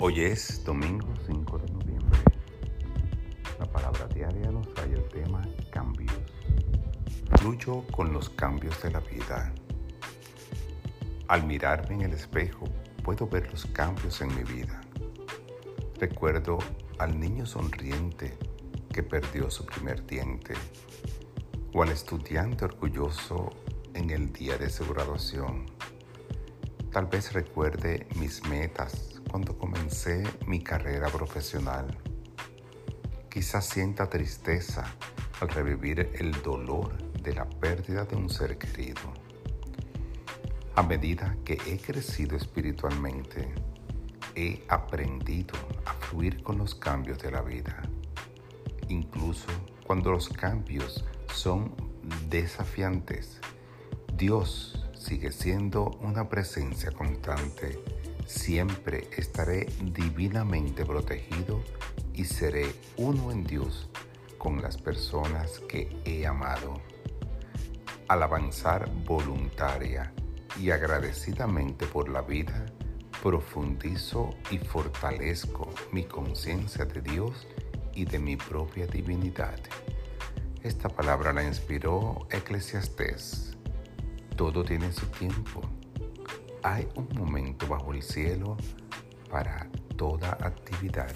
Hoy es domingo 5 de noviembre. La palabra diaria nos trae el tema cambios. Fluyo con los cambios de la vida. Al mirarme en el espejo puedo ver los cambios en mi vida. Recuerdo al niño sonriente que perdió su primer diente o al estudiante orgulloso en el día de su graduación. Tal vez recuerde mis metas cuando comencé mi carrera profesional. Quizás sienta tristeza al revivir el dolor de la pérdida de un ser querido. A medida que he crecido espiritualmente, he aprendido a fluir con los cambios de la vida. Incluso cuando los cambios son desafiantes, Dios sigue siendo una presencia constante Siempre estaré divinamente protegido y seré uno en Dios con las personas que he amado. Al avanzar voluntaria y agradecidamente por la vida, profundizo y fortalezco mi conciencia de Dios y de mi propia divinidad. Esta palabra la inspiró Eclesiastés. Todo tiene su tiempo hay un momento bajo el cielo para toda actividad.